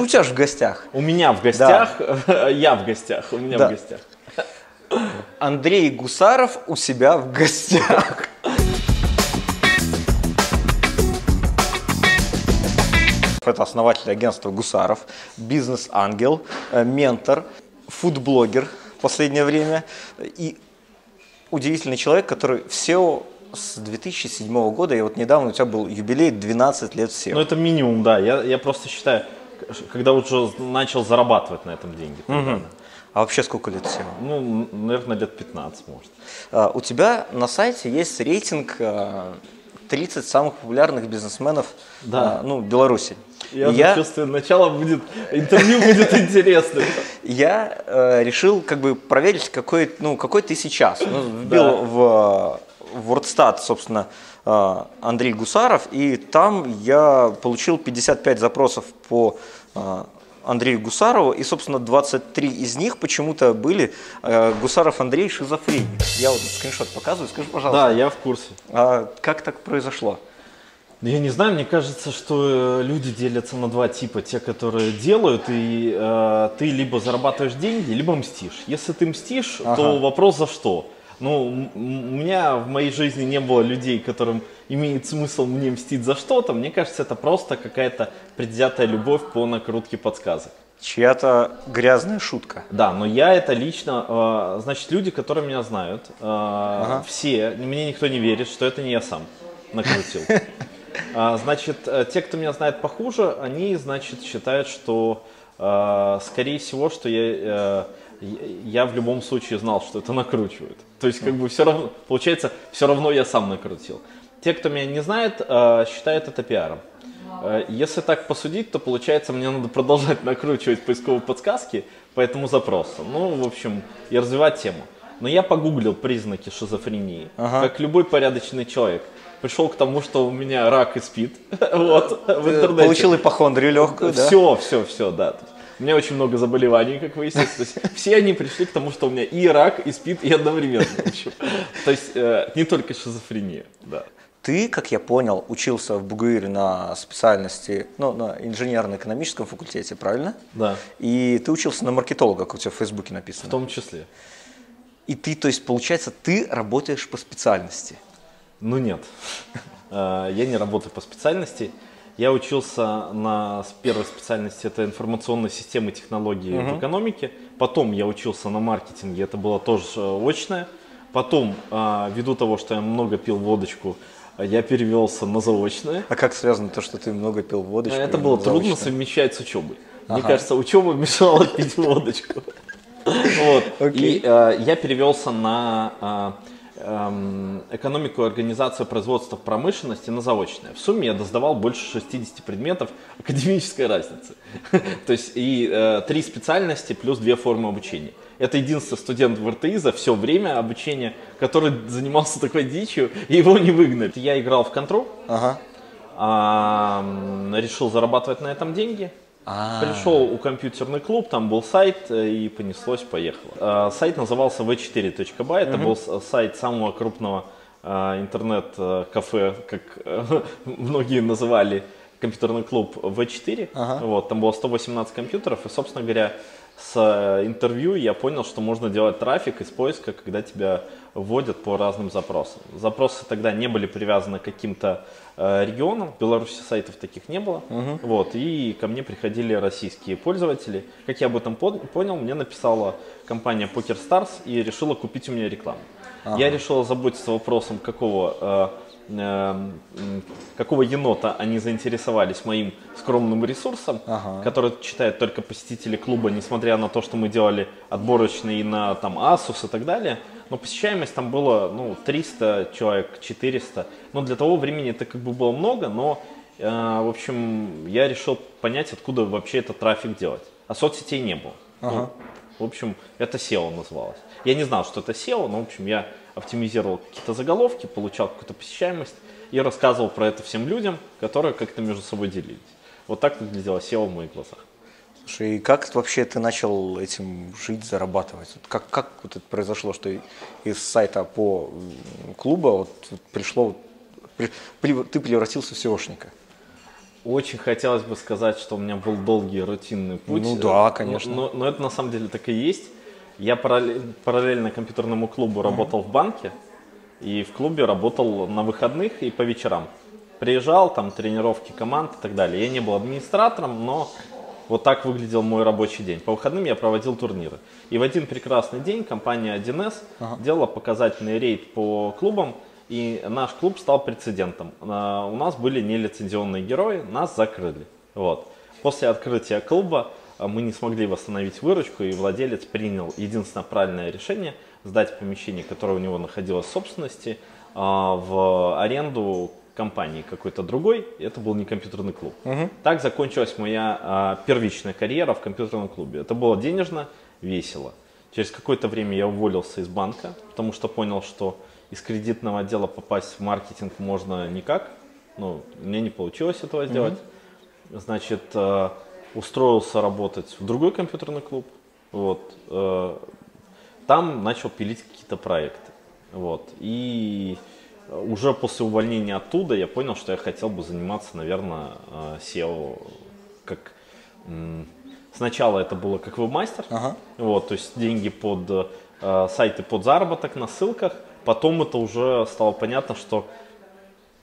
у тебя же в гостях. У меня в гостях, я в гостях, у меня Да. в гостях. Андрей Гусаров у себя в гостях. Это основатель агентства Гусаров, бизнес-ангел, э, ментор, фудблогер в последнее время и удивительный человек, который в SEO с 2007 года, и вот недавно у тебя был юбилей 12 лет в SEO. Ну это минимум, да. Я, я просто считаю, когда уже начал зарабатывать на этом деньги. тогда. А вообще сколько лет SEO? Ну, наверное, лет 15, может. А, У тебя на сайте есть рейтинг а, 30 самых популярных бизнесменов Да. а, ну, Беларуси. Я, я, чувствую, начало будет, интервью будет интересным. я, э, решил как бы проверить, какой, ну, какой ты сейчас. Ну, вбил Да. в, в WordStat, собственно, э, Андрей Гусаров, и там я получил 55 запросов по Андрею Гусарову, и, собственно, 23 из них почему-то были э, Гусаров Андрей шизофреник. Я вот скриншот показываю, скажи, пожалуйста, Да, я в курсе. а как так произошло? Я не знаю, мне кажется, что э, люди делятся на два типа. Те, которые делают, и э, ты либо зарабатываешь деньги, либо мстишь. Если ты мстишь, Ага. то вопрос за что? Ну, у меня в моей жизни не было людей, которым имеет смысл мне мстить за что-то. Мне кажется, это просто какая-то предвзятая любовь по накрутке подсказок. Чья-то грязная шутка. Да, но я это лично, э, значит, люди, которые меня знают, э, все, мне никто не верит, что это не я сам накрутил. А, Значит, э, те, кто меня знает похуже, они, значит, считают, что, скорее всего, что я, я в любом случае знал, что это накручивают. То есть, как бы все равно, получается, все равно я сам накрутил. Те, кто меня не знает, э, считают это пиаром. Э, Если так посудить, то получается, мне надо продолжать накручивать поисковые подсказки по этому запросу. Ну, в общем, и развивать тему. Но я погуглил признаки шизофрении, как любой порядочный человек. Пришел к тому, что у меня рак и спит. Вот, в интернете. Получил ипохондрию легкую, да? Все, все, все, да. У меня очень много заболеваний, как выяснилось. То есть все они пришли к тому, что у меня и рак, и спит, и одновременно. в. То есть э, не только шизофрения, да. Ты, как я понял, учился в БГУИРе на специальности, ну, на инженерно-экономическом факультете, правильно? Да, И ты учился на маркетолога, как у тебя в Фейсбуке в написано. том числе. И ты, то есть, получается, ты работаешь по специальности. Ну нет, Э, я не работаю по специальности. Я учился на первой специальности, это информационные системы технологии в экономике. Потом я учился на маркетинге, это было тоже э, очное. Потом, э, ввиду того, что я много пил водочку, я перевелся на заочное. А как связано то, что ты много пил водочку? Это и было трудно заочно? совмещать с учебой. Мне Ага. кажется, учеба мешала пить водочку. Вот. И э, я перевелся на э, эм, экономику и организацию производства в промышленности на заочное. В сумме я доздавал больше 60 предметов академической разницы. То есть и э, три специальности плюс две формы обучения. Это единственный студент в РТИ за все время обучения, который занимался такой дичью, и его не выгнали. Я играл в Ага. м, решил зарабатывать на этом деньги. А. Пришел у компьютерный клуб, там был сайт, э, и понеслось, поехало. А, Сайт назывался v4.by, это был с- сайт самого крупного интернет-кафе, как э, многие называли компьютерный клуб V4. Ага. Вот, там было 118 компьютеров, и, собственно говоря, с э, интервью я понял, что можно делать трафик из поиска, когда тебя вводят по разным запросам. Запросы тогда не были привязаны к каким-то э, регионам, в Беларуси сайтов таких не было, вот, и ко мне приходили российские пользователи. Как я об этом пон- понял, мне написала компания Poker Stars и решила купить у меня рекламу. Я решил озаботиться вопросом, какого э, э, какого енота они заинтересовались моим скромным ресурсом, Ага. который читают только посетители клуба, несмотря на то, что мы делали отборочные на там Asus и так далее. Но посещаемость там было ну, 300 человек, 400. Но для того времени это как бы было много, но э, в общем я решил понять, откуда вообще этот трафик делать. А соцсетей не было. Ну, в общем, это SEO называлось. Я не знал, что это SEO, но, в общем, я оптимизировал какие-то заголовки, получал какую-то посещаемость и рассказывал про это всем людям, которые как-то между собой делились. Вот так выглядело SEO в моих глазах. Слушай, и как вообще ты начал этим жить, зарабатывать? Как, как вот это произошло, что из сайта по клуба вот, пришло, при- при- ты превратился в SEOшника? Очень хотелось бы сказать, что у меня был долгий рутинный путь. Ну да, конечно. Но, но это на самом деле так и есть. Я параллель- параллельно компьютерному клубу работал в банке. И в клубе работал на выходных и по вечерам. Приезжал, там тренировки команд и так далее. Я не был администратором, но вот так выглядел мой рабочий день. По выходным я проводил турниры. И в один прекрасный день компания 1С делала показательный рейд по клубам, и наш клуб стал прецедентом. А, У нас были нелицензионные герои, нас закрыли. Вот. После открытия клуба а, мы не смогли восстановить выручку, и владелец принял единственное правильное решение сдать помещение, которое у него находилось в собственности, а, в аренду компании какой-то другой. Это был не компьютерный клуб. Так закончилась моя а, первичная карьера в компьютерном клубе. Это было денежно, весело. Через какое-то время я уволился из банка, потому что понял, что из кредитного отдела попасть в маркетинг можно никак. Ну, мне не получилось этого сделать. Значит, э, устроился работать в другой компьютерный клуб. Вот. э, Там начал пилить какие-то проекты. Вот. И уже после увольнения оттуда я понял, что я хотел бы заниматься, наверное, э, SEO как м, сначала это было как вебмастер, Ага. вот, то есть деньги под э, сайты под заработок на ссылках. Потом это уже стало понятно, что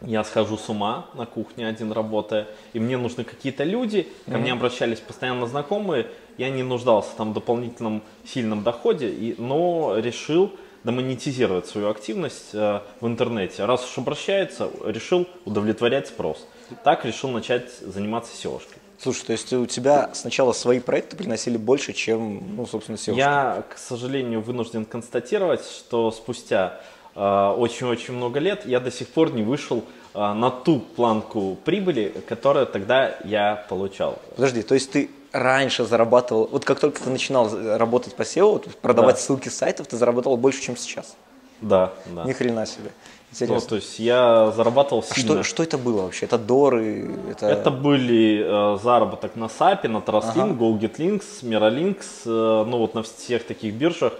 я схожу с ума на кухне один работая, и мне нужны какие-то люди, ко мне обращались постоянно знакомые, я не нуждался там в дополнительном сильном доходе, и, но решил домонетизировать свою активность э, в интернете. Раз уж обращается, решил удовлетворять спрос. Так решил начать заниматься SEO-шкой. Слушай, то есть у тебя сначала свои проекты приносили больше, чем, ну, собственно, SEO. Я, к сожалению, вынужден констатировать, что спустя э, очень-очень много лет я до сих пор не вышел э, на ту планку прибыли, которую тогда я получал. Подожди, то есть ты раньше зарабатывал, вот как только ты начинал работать по SEO, вот продавать Да. ссылки с сайтов, ты зарабатывал больше, чем сейчас. Да, да. Ни хрена себе. Ну, Интересно. то есть я зарабатывал А сильно. что, что это было вообще? Это доры? Это... Это были э, заработок на SAP, на Trustlink, GoGetLinks, Miralinks, э, ну вот на всех таких биржах.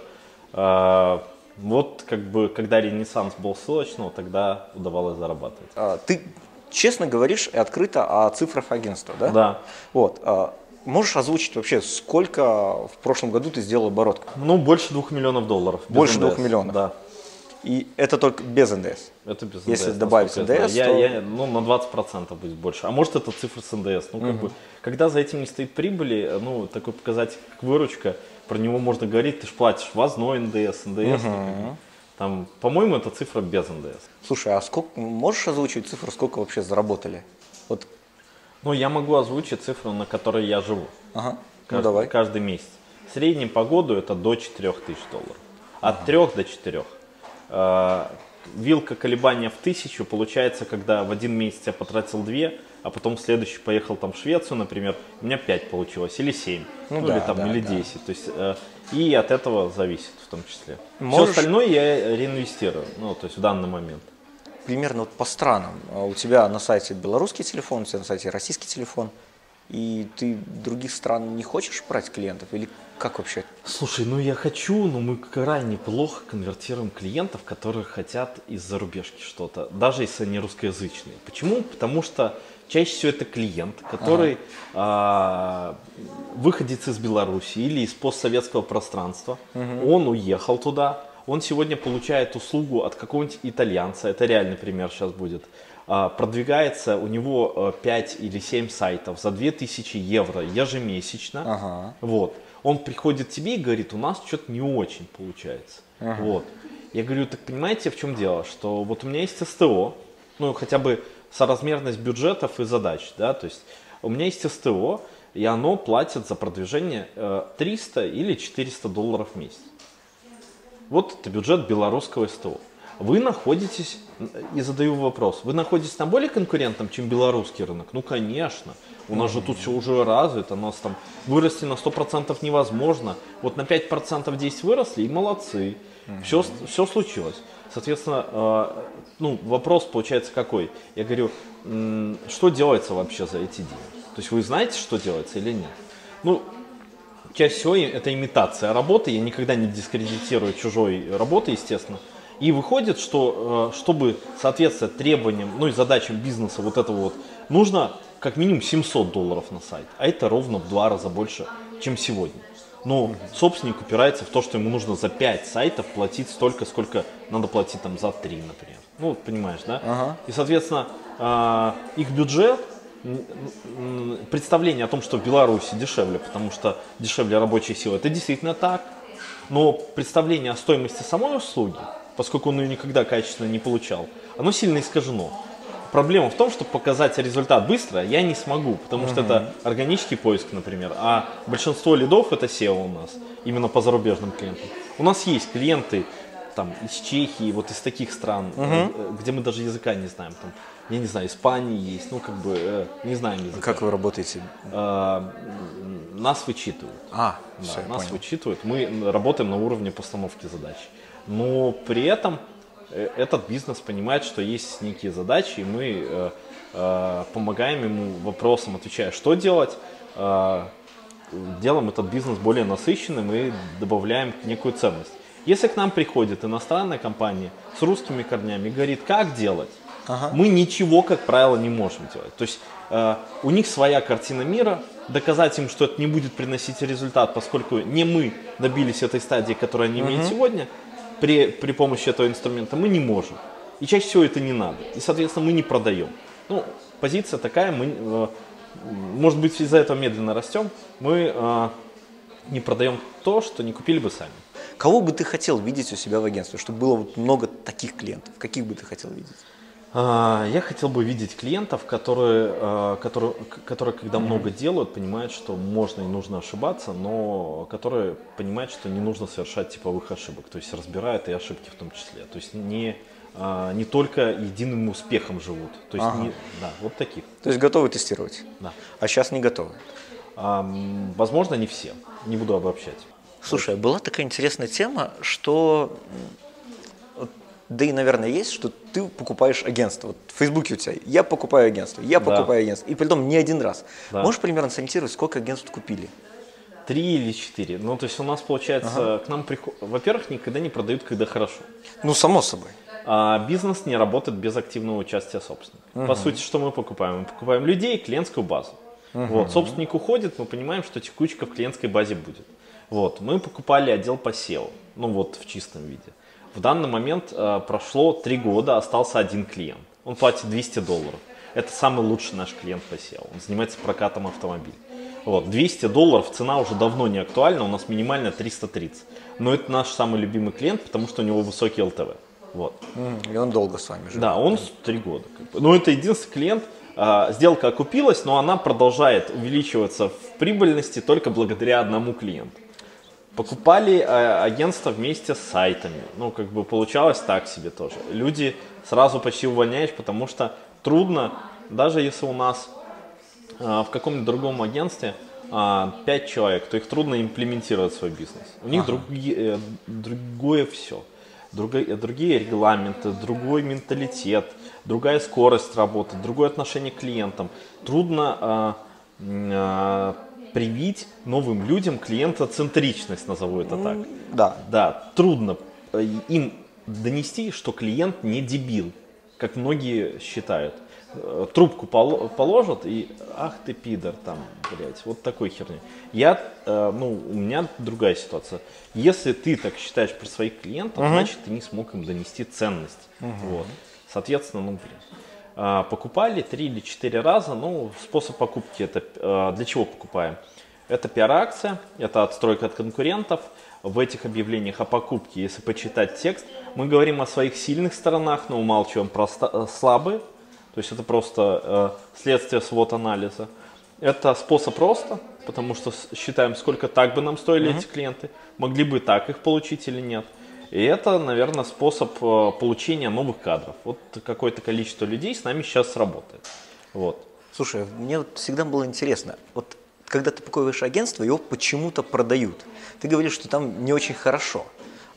Э, вот как бы, когда ренессанс был ссылочного, тогда удавалось зарабатывать. А, ты честно говоришь и открыто о цифрах агентства, да? Да. Вот. а, можешь озвучить вообще, сколько в прошлом году ты сделал оборот? Ну, больше двух миллионов долларов. Больше НДС. двух миллионов? Да. И это только без НДС. Это без Если НДС, добавить насколько я НДС, знаю. то- Я, я- ну, на 20% будет больше. А может это цифра с НДС. Ну, как бы, когда за этим не стоит прибыли, ну, такой показатель, как выручка, про него можно говорить, ты же платишь ввозной НДС, НДС. бы, Там, по-моему, это цифра без НДС. Слушай, а сколько можешь озвучить цифру, сколько вообще заработали? Вот, Ну, я могу озвучить цифру, на которой я живу. ага, ну Каждый, давай. каждый месяц. В среднем по году это до 4 тысяч долларов. От 3 до 4. Э, Вилка колебания в тысячу получается, когда в один месяц я потратил 2, а потом в следующий поехал там в Швецию, например, у меня 5 получилось, или 7, Ну ну, да, или там, да, или да. 10. То есть, э, и от этого зависит в том числе. Можешь- Все остальное я реинвестирую, ну, то есть в данный момент. Примерно вот по странам. А У тебя на сайте белорусский телефон, у тебя на сайте российский телефон. И ты других стран не хочешь брать клиентов? Или как вообще? Слушай, ну я хочу, но мы крайне плохо конвертируем клиентов, которые хотят из зарубежки что-то, даже если они русскоязычные. Почему? Потому что чаще всего это клиент, который а, выходец из Беларуси или из постсоветского пространства. Он уехал туда, он сегодня получает услугу от какого-нибудь итальянца, это реальный пример сейчас будет. А, продвигается у него э, 5 или 7 сайтов за 2000 евро ежемесячно. Ага. Вот. Он приходит к тебе и говорит, у нас что-то не очень получается. Вот. Я говорю, так понимаете, в чем дело? Что вот у меня есть СТО, ну хотя бы соразмерность бюджетов и задач, да, то есть у меня есть СТО, и оно платит за продвижение э, 300 или 400 долларов в месяц. Вот это бюджет белорусского СТО. Вы находитесь, и задаю вопрос, вы находитесь на более конкурентном, чем белорусский рынок? Ну, конечно. У нас же тут все уже развито, у нас там вырасти на 100% невозможно. Вот на 5% здесь выросли, и молодцы. Все, все случилось. Соответственно, э, ну, вопрос получается какой? Я говорю, что делается вообще за эти деньги? То есть вы знаете, что делается или нет? Ну, чаще всего это имитация работы, я никогда не дискредитирую чужой работы, естественно. И выходит, что э, чтобы соответствовать требованиям, ну и задачам бизнеса вот этого вот, нужно как минимум 700 долларов на сайт, а это ровно в два раза больше, чем сегодня. Но собственник упирается в то, что ему нужно за 5 сайтов платить столько, сколько надо платить там за 3, например. Ну, понимаешь, да? Ага. И, соответственно, э, их бюджет, представление о том, что в Беларуси дешевле, потому что дешевле рабочая сила, это действительно так. Но представление о стоимости самой услуги, поскольку он ее никогда качественно не получал, оно сильно искажено. Проблема в том, что показать результат быстро я не смогу, потому что это органический поиск, например, а большинство лидов это SEO у нас, именно по зарубежным клиентам. У нас есть клиенты там из Чехии, вот из таких стран, угу. где мы даже языка не знаем, там, я не знаю, Испании есть, ну как бы э, не знаем языка. Как вы работаете? А, нас вычитывают. А, да, все, нас понял. вычитывают, мы работаем на уровне постановки задач. Но при этом э, этот бизнес понимает, что есть некие задачи, и мы э, э, помогаем ему вопросом, отвечая, что делать, э, делаем этот бизнес более насыщенным и добавляем некую ценность. Если к нам приходит иностранная компания с русскими корнями и говорит, как делать, Ага. мы ничего, как правило, не можем делать. То есть э, у них своя картина мира, доказать им, что это не будет приносить результат, поскольку не мы добились этой стадии, которую они имеют сегодня, при, при помощи этого инструмента мы не можем. И чаще всего это не надо. И, соответственно, мы не продаем. Ну, позиция такая, мы, э, может быть, из-за этого медленно растем, мы э, не продаем то, что не купили бы сами. Кого бы ты хотел видеть у себя в агентстве, чтобы было вот много таких клиентов? Каких бы ты хотел видеть? А, Я хотел бы видеть клиентов, которые, э, которые, которые когда много делают, понимают, что можно и нужно ошибаться, но которые понимают, что не нужно совершать типовых ошибок, то есть разбирают и ошибки в том числе. То есть не, а, не только единым успехом живут. То есть Ага. не- да, вот таких. То есть готовы тестировать, Да. а сейчас не готовы. А, возможно, не все. Не буду обобщать. Слушай, была такая интересная тема, что, да и, наверное, есть, что ты покупаешь агентство. Вот в Фейсбуке у тебя, я покупаю агентство, я Да. покупаю агентство. И притом не один раз. Да. Можешь примерно сориентировать, сколько агентств купили? Три или четыре. Ну, то есть у нас получается, к нам приходят... Во-первых, никогда не продают, когда хорошо. Ну, само собой. А бизнес не работает без активного участия собственника. По сути, что мы покупаем? Мы покупаем людей, клиентскую базу. Вот, собственник уходит, мы понимаем, что текучка в клиентской базе будет. Вот, мы покупали отдел по SEO, ну вот в чистом виде. В данный момент э, прошло три года, остался один клиент. Он платит 200 долларов. Это самый лучший наш клиент по SEO. Он занимается прокатом автомобилей. Вот, 200 долларов, цена уже давно не актуальна, у нас минимально 330. Но это наш самый любимый клиент, потому что у него высокий ЛТВ. Вот. И он долго с вами живет. Да, он три года. как бы. Но это единственный клиент. а, Сделка окупилась, но она продолжает увеличиваться в прибыльности только благодаря одному клиенту. Покупали э, агентство вместе с сайтами. Ну, как бы получалось так себе тоже. Люди сразу почти увольняешь, потому что трудно, даже если у нас а, в каком-нибудь другом агентстве а, 5 человек, то их трудно имплементировать в свой бизнес. У них другие, э, другое все. Другие, другие регламенты, другой менталитет, другая скорость работы, другое отношение к клиентам. Трудно а, а, привить новым людям клиентоцентричность, назову это так. Да. Да, трудно э, им донести, что клиент не дебил, как многие считают. Э, Трубку поло- положат и ах ты пидор там, блядь, вот такой херни. Я, э, ну, у меня другая ситуация. Если ты так считаешь про своих клиентов, значит ты не смог им донести ценность. Вот. Соответственно, ну, блин. А, Покупали три или четыре раза. Ну, способ покупки это э, для чего покупаем? Это пиар-акция, это отстройка от конкурентов. В этих объявлениях о покупке, если почитать текст, мы говорим о своих сильных сторонах, но умалчиваем про э, слабые. То есть это просто э, следствие свод-анализа. Это способ роста, потому что считаем, сколько так бы нам стоили эти клиенты, могли бы так их получить или нет. И это, наверное, способ э, получения новых кадров. Вот какое-то количество людей с нами сейчас работает. Вот. Слушай, мне вот всегда было интересно, вот когда ты покупаешь агентство, его почему-то продают. Ты говоришь, что там не очень хорошо.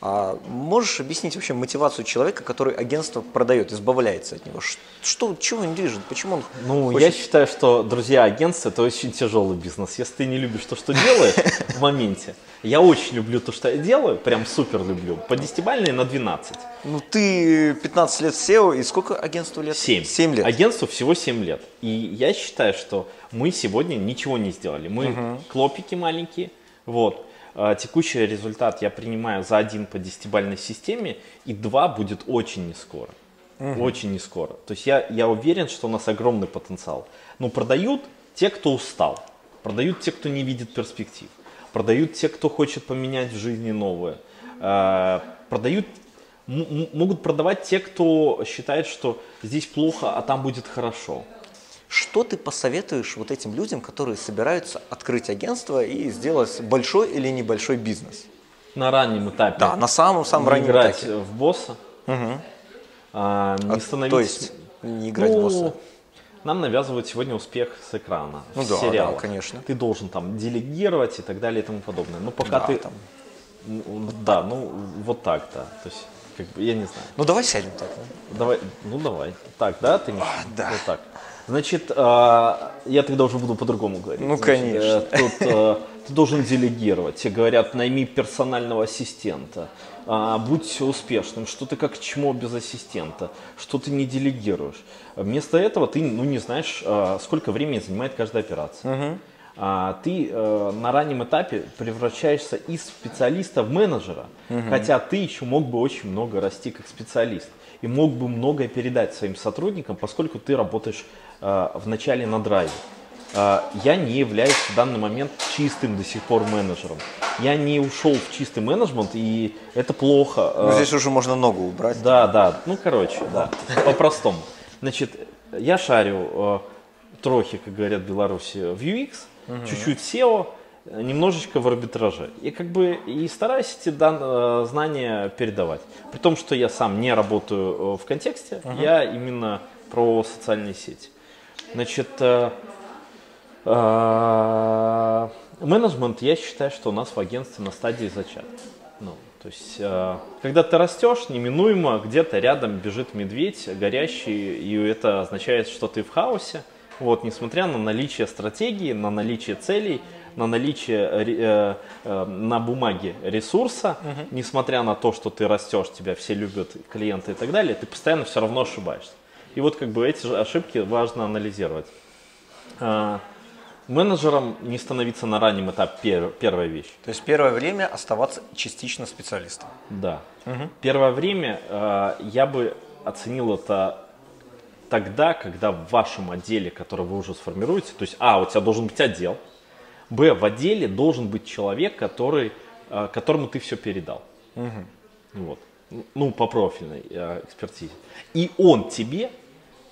А можешь объяснить вообще мотивацию человека, который агентство продает, избавляется от него? Что, чего он движет? Почему он Ну, хочет- я считаю, что, друзья, агентство – это очень тяжелый бизнес. Если ты не любишь то, что делаешь в моменте, я очень люблю то, что я делаю, прям супер люблю, по десятибалльной на 12. Ну, ты 15 лет SEO, и сколько агентству лет? 7. 7 лет. Агентству всего 7 лет. И я считаю, что мы сегодня ничего не сделали. Мы клопики маленькие. Вот. А, Текущий результат я принимаю за один по десятибалльной системе, и два будет очень не скоро. Очень не скоро. То есть я, я уверен, что у нас огромный потенциал. Но продают те, кто устал. Продают те, кто не видит перспектив. Продают те, кто хочет поменять в жизни новое. А, Продают могут продавать те, кто считает, что здесь плохо, а там будет хорошо. Что ты посоветуешь вот этим людям, которые собираются открыть агентство и сделать большой или небольшой бизнес? На раннем этапе Да, на самом-самом не раннем играть этапе. в босса, а, не А, становиться... То есть не играть в Ну, босса. Нам навязывают сегодня успех с экрана, Ну в да, да, сериалах. конечно. Ты должен там делегировать и так далее и тому подобное. Но пока Да, ты... там. Ну, Да, ну вот так, да. То есть, как бы, я не знаю. Ну давай сядем так. да? Давай, ну давай. Так, да, ты не- да. Вот так. Значит, а, я тогда уже буду по-другому говорить. Ну, Значит, конечно. э, Тут э, ты должен делегировать. Тебе говорят, найми персонального ассистента, а, будь успешным, что ты как чмо без ассистента, что ты не делегируешь. Вместо этого ты, ну, не знаешь, сколько времени занимает каждая операция. А, ты э, на раннем этапе превращаешься из специалиста в менеджера, хотя ты еще мог бы очень много расти как специалист и мог бы многое передать своим сотрудникам, поскольку ты работаешь э, в начале на драйве. Э, я не являюсь в данный момент чистым до сих пор менеджером. Я не ушел в чистый менеджмент, и это плохо. Ну, Э, здесь уже можно ногу убрать. да, да, ну короче, да, по-простому. Значит, я шарю э, трохи, как говорят в Беларуси, в UX, чуть-чуть SEO, э, немножечко в арбитраже. И как бы и стараюсь эти дан- э, знания передавать. При том, что я сам не работаю э, в контексте, я именно про социальные сети. Значит, э, э, менеджмент, я считаю, что у нас в агентстве на стадии зачатка. Ну, то есть, э, когда ты растешь, неминуемо где-то рядом бежит медведь горящий, и это означает, что ты в хаосе. Вот, несмотря на наличие стратегии, на наличие целей, на наличие э, э, на бумаге ресурса, несмотря на то, что ты растешь, тебя все любят, клиенты и так далее, ты постоянно все равно ошибаешься. И вот как бы эти же ошибки важно анализировать. А, Менеджером не становиться на раннем этапе пер- первая вещь. То есть первое время оставаться частично специалистом. Да. Первое время э, я бы оценил это тогда, когда в вашем отделе, который вы уже сформируете, то есть, а, у тебя должен быть отдел, б, в отделе должен быть человек, который, э, которому ты все передал. Вот. Ну, по профильной э, экспертизе. И он тебе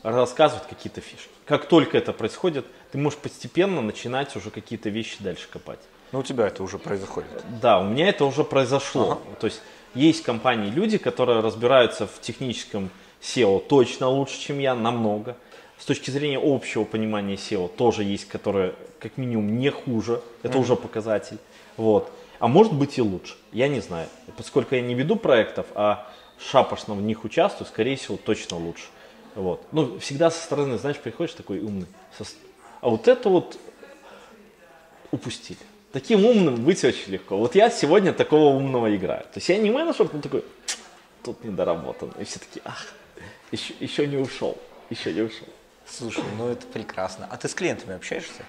рассказывает какие-то фишки. Как только это происходит, ты можешь постепенно начинать уже какие-то вещи дальше копать. Ну, у тебя это уже происходит. Да, у меня это уже произошло. То есть есть компании, люди, которые разбираются в техническом SEO точно лучше, чем я, намного. С точки зрения общего понимания SEO тоже есть, которые как минимум не хуже. Это уже показатель. Вот. А может быть и лучше. Я не знаю. Поскольку я не веду проектов, а шапошно в них участвую, скорее всего, точно лучше. Вот. Ну, всегда со стороны, знаешь, приходишь такой умный. А вот это вот упустили. Таким умным быть очень легко. Вот я сегодня такого умного играю. То есть я не менеджер, но такой, тут недоработан. И все таки ах, еще, еще не ушел, еще не ушел. Слушай, ну это прекрасно. А ты с клиентами общаешься?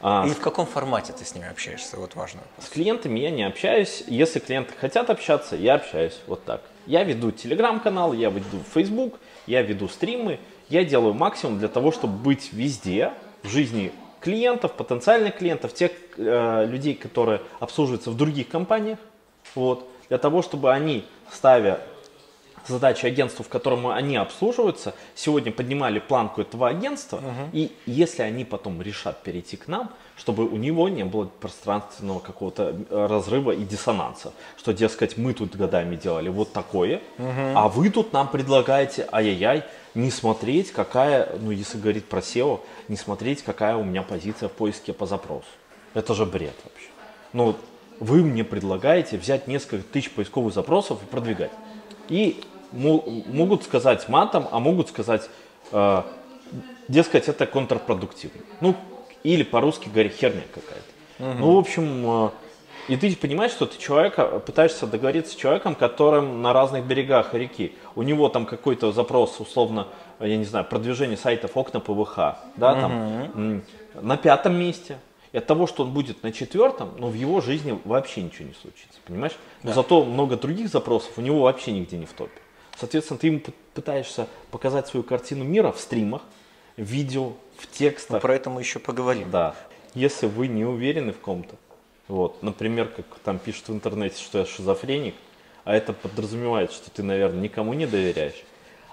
А, И в каком формате ты с ними общаешься? Вот важно. С клиентами я не общаюсь. Если клиенты хотят общаться, я общаюсь вот так. Я веду телеграм-канал, я веду Facebook, я веду стримы. Я делаю максимум для того, чтобы быть везде в жизни клиентов, потенциальных клиентов, тех э, людей, которые обслуживаются в других компаниях. Вот, для того, чтобы они, ставя задачи агентству, в котором они обслуживаются, сегодня поднимали планку этого агентства, и если они потом решат перейти к нам, чтобы у него не было пространственного какого-то э, разрыва и диссонанса, что, дескать, мы тут годами делали вот такое, а вы тут нам предлагаете, ай-яй-яй, не смотреть, какая, ну, если говорить про SEO, не смотреть, какая у меня позиция в поиске по запросу. Это же бред вообще. Ну, вы мне предлагаете взять несколько тысяч поисковых запросов и продвигать. И могут сказать матом, а могут сказать, э, дескать, это контрпродуктивно. Ну, или по-русски говоря, херня какая-то. Угу. Ну, в общем, э, и ты понимаешь, что ты человека, пытаешься договориться с человеком, которым на разных берегах реки. У него там какой-то запрос, условно, я не знаю, продвижение сайтов окна ПВХ, да, угу. там, на пятом месте. И от того, что он будет на четвертом, ну, в его жизни вообще ничего не случится, понимаешь? Но да. зато много других запросов у него вообще нигде не в топе. Соответственно, ты ему пытаешься показать свою картину мира в стримах, в видео, в текстах. Мы про это мы еще поговорим. Да. Если вы не уверены в ком-то, вот, например, как там пишут в интернете, что я шизофреник, а это подразумевает, что ты, наверное, никому не доверяешь.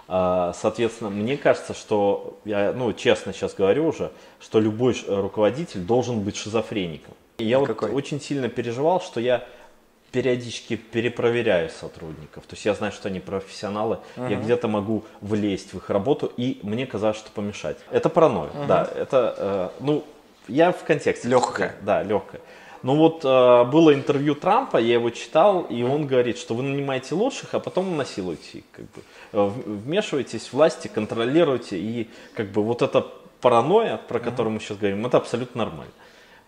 А, соответственно, мне кажется, что, я, ну, честно сейчас говорю уже, что любой руководитель должен быть шизофреником. И я Какой? вот очень сильно переживал, что я периодически перепроверяю сотрудников. То есть я знаю, что они профессионалы, uh-huh. я где-то могу влезть в их работу, и мне казалось, что помешать. Это паранойя, uh-huh. да. Это, э, ну, я в контексте. Легкое. Да, легкое. Ну вот э, было интервью Трампа, я его читал, и он говорит, что вы нанимаете лучших, а потом насилуете, как бы, э, вмешиваетесь в власти, контролируете, и как бы вот эта паранойя, про которую мы сейчас говорим, это абсолютно нормально.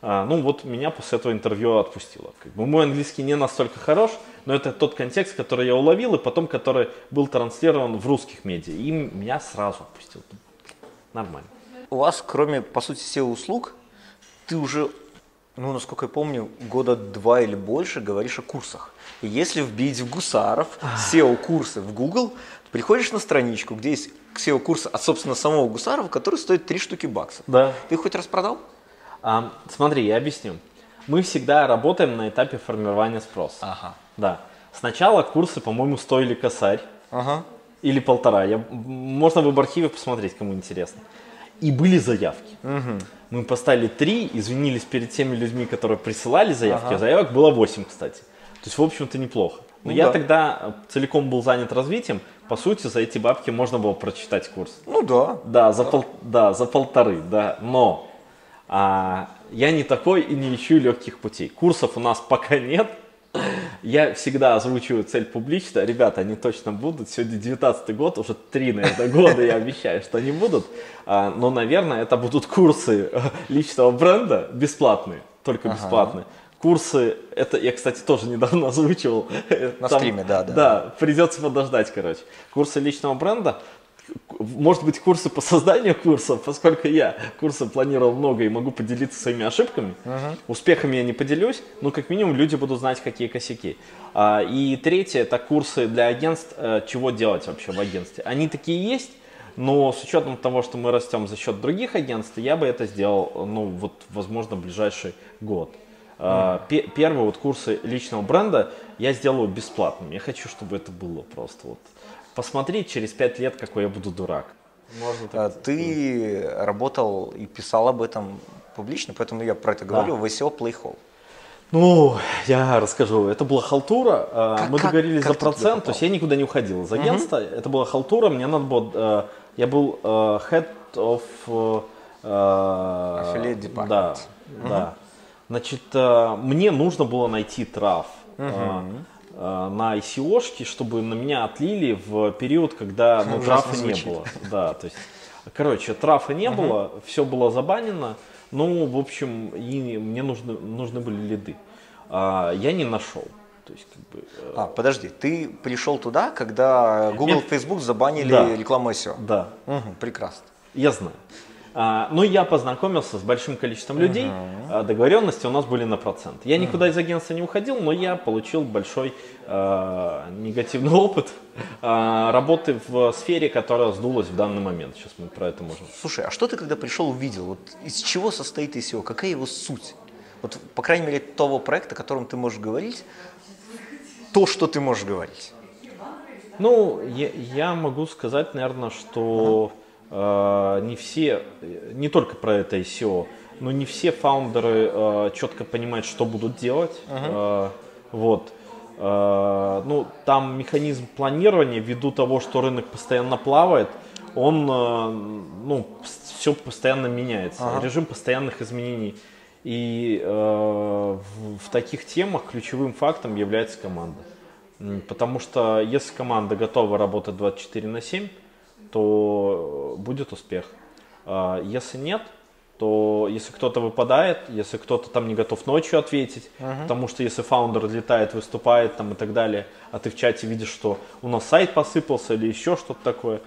А, ну вот меня после этого интервью отпустило. Как бы мой английский не настолько хорош, но это тот контекст, который я уловил, и потом, который был транслирован в русских медиа. И меня сразу отпустил. Нормально. У вас, кроме, по сути, SEO-услуг, ты уже, ну, насколько я помню, года два или больше говоришь о курсах. И если вбить в Гусаров SEO-курсы в Google, приходишь на страничку, где есть SEO-курсы от, собственно, самого Гусарова, который стоит 3 штуки баксов. Да. Ты их хоть раз продал? А, смотри, я объясню. Мы всегда работаем на этапе формирования спроса. Ага. Да. Сначала курсы, по-моему, стоили косарь. Ага. Или полтора. Я, можно в архиве посмотреть, кому интересно. И были заявки. Угу. Мы поставили три, извинились перед теми людьми, которые присылали заявки. Ага. А заявок было восемь, кстати. То есть, в общем-то, неплохо. Но ну, я да. тогда целиком был занят развитием. По сути, за эти бабки можно было прочитать курс. Ну да. Да, за, Пол, да, за полторы, да. Но а, я не такой и не ищу легких путей. Курсов у нас пока нет. Я всегда озвучиваю цель публично. Ребята, они точно будут. Сегодня 19 год, уже три, наверное, года я обещаю, что они будут. А, но, наверное, это будут курсы личного бренда бесплатные, только бесплатные. Ага. Курсы, это я, кстати, тоже недавно озвучивал. На Там, стриме, да, да. Да, придется подождать, короче. Курсы личного бренда может быть, курсы по созданию курсов, поскольку я курсы планировал много и могу поделиться своими ошибками. Uh-huh. Успехами я не поделюсь, но как минимум люди будут знать, какие косяки. А, и третье, это курсы для агентств, а, чего делать вообще в агентстве. Они такие есть, но с учетом того, что мы растем за счет других агентств, я бы это сделал, ну, вот, возможно, в ближайший год. Mm. Первые вот курсы личного бренда я сделаю бесплатными. Я хочу, чтобы это было просто вот посмотреть через пять лет, какой я буду дурак. Можно так а, Ты работал и писал об этом публично, поэтому я про это говорю, да. в ICO Playhall. Ну, я расскажу. Это была халтура. А, как, Мы договорились как, как за процент, то есть я никуда не уходил из агентства. Угу. Это была халтура. Мне надо было... А, я был head of... Affiliate department. Да, угу. да. Значит, мне нужно было найти трав. Угу. Э, на ICO-шки, чтобы на меня отлили в период, когда ну, трафа не было. Да, то есть, короче, трафа не было, все было забанено, ну, в общем, и мне нужны, нужны были лиды. А, я не нашел. То есть, как бы, э... А, подожди, ты пришел туда, когда Google, Нет. Facebook забанили да. рекламу SEO? Да. Угу, прекрасно. Я знаю. Ну, я познакомился с большим количеством людей, uh-huh. договоренности у нас были на процент. Я никуда из агентства не уходил, но я получил большой э, негативный опыт э, работы в сфере, которая сдулась в данный момент. Сейчас мы про это можем. Слушай, а что ты когда пришел увидел? Вот из чего состоит ICO? Какая его суть? Вот, по крайней мере, того проекта, о котором ты можешь говорить, то, что ты можешь говорить. Ну, я, я могу сказать, наверное, что... Э, не все, не только про это ICO, но не все фаундеры э, четко понимают, что будут делать. Uh-huh. Вот. Ну, там механизм планирования, ввиду того, что рынок постоянно плавает, он, ну, все постоянно меняется. Ага. Режим постоянных изменений И э, в, в таких темах ключевым фактом является команда. Потому что если команда готова работать 24 на 7, то будет успех. А если нет, то если кто-то выпадает, если кто-то там не готов ночью ответить, uh-huh. потому что если фаундер летает, выступает там и так далее, а ты в чате видишь, что у нас сайт посыпался или еще что-то такое,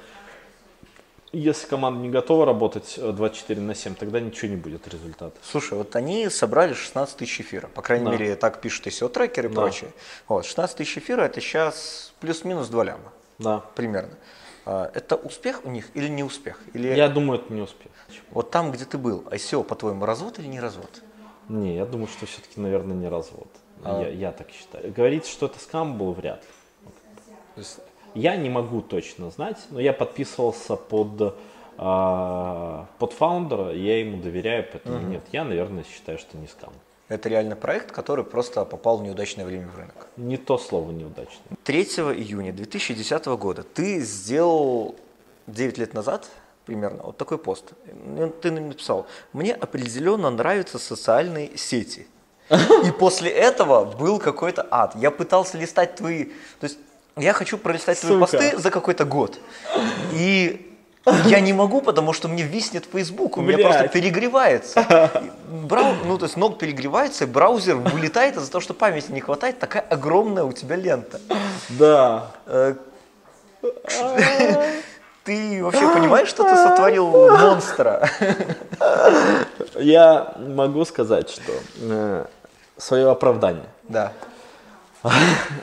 если команда не готова работать 24 э, на 7, тогда ничего не будет результата. Слушай, вот они собрали 16 тысяч эфира. По крайней да. мере, так пишут SEO-трекеры и да. прочее. Вот, 16 тысяч эфира это сейчас плюс-минус 2 ляма. Да. Примерно. А, это успех у них или не успех? Или... Я думаю, это не успех. Вот там, где ты был, ICO, по-твоему, развод или не развод? Не, я думаю, что все-таки, наверное, не развод. А... Я, я так считаю. Говорить, что это скам был, вряд ли. Я не могу точно знать, но я подписывался под, э, под фаундера, я ему доверяю, поэтому угу. нет, я, наверное, считаю, что не скам. Это реально проект, который просто попал в неудачное время в рынок. Не то слово неудачное. 3 июня 2010 года ты сделал 9 лет назад примерно вот такой пост. Ты написал, мне определенно нравятся социальные сети. И после этого был какой-то ад. Я пытался листать твои... То есть я хочу пролистать Сука. твои посты за какой-то год. И я не могу, потому что мне виснет Facebook, у меня просто перегревается. Брау... Ну, то есть ног перегревается, и браузер вылетает из-за того, что памяти не хватает, такая огромная у тебя лента. Да. Э, ты вообще понимаешь, что ты сотворил монстра? Я могу сказать, что э, свое оправдание. Да.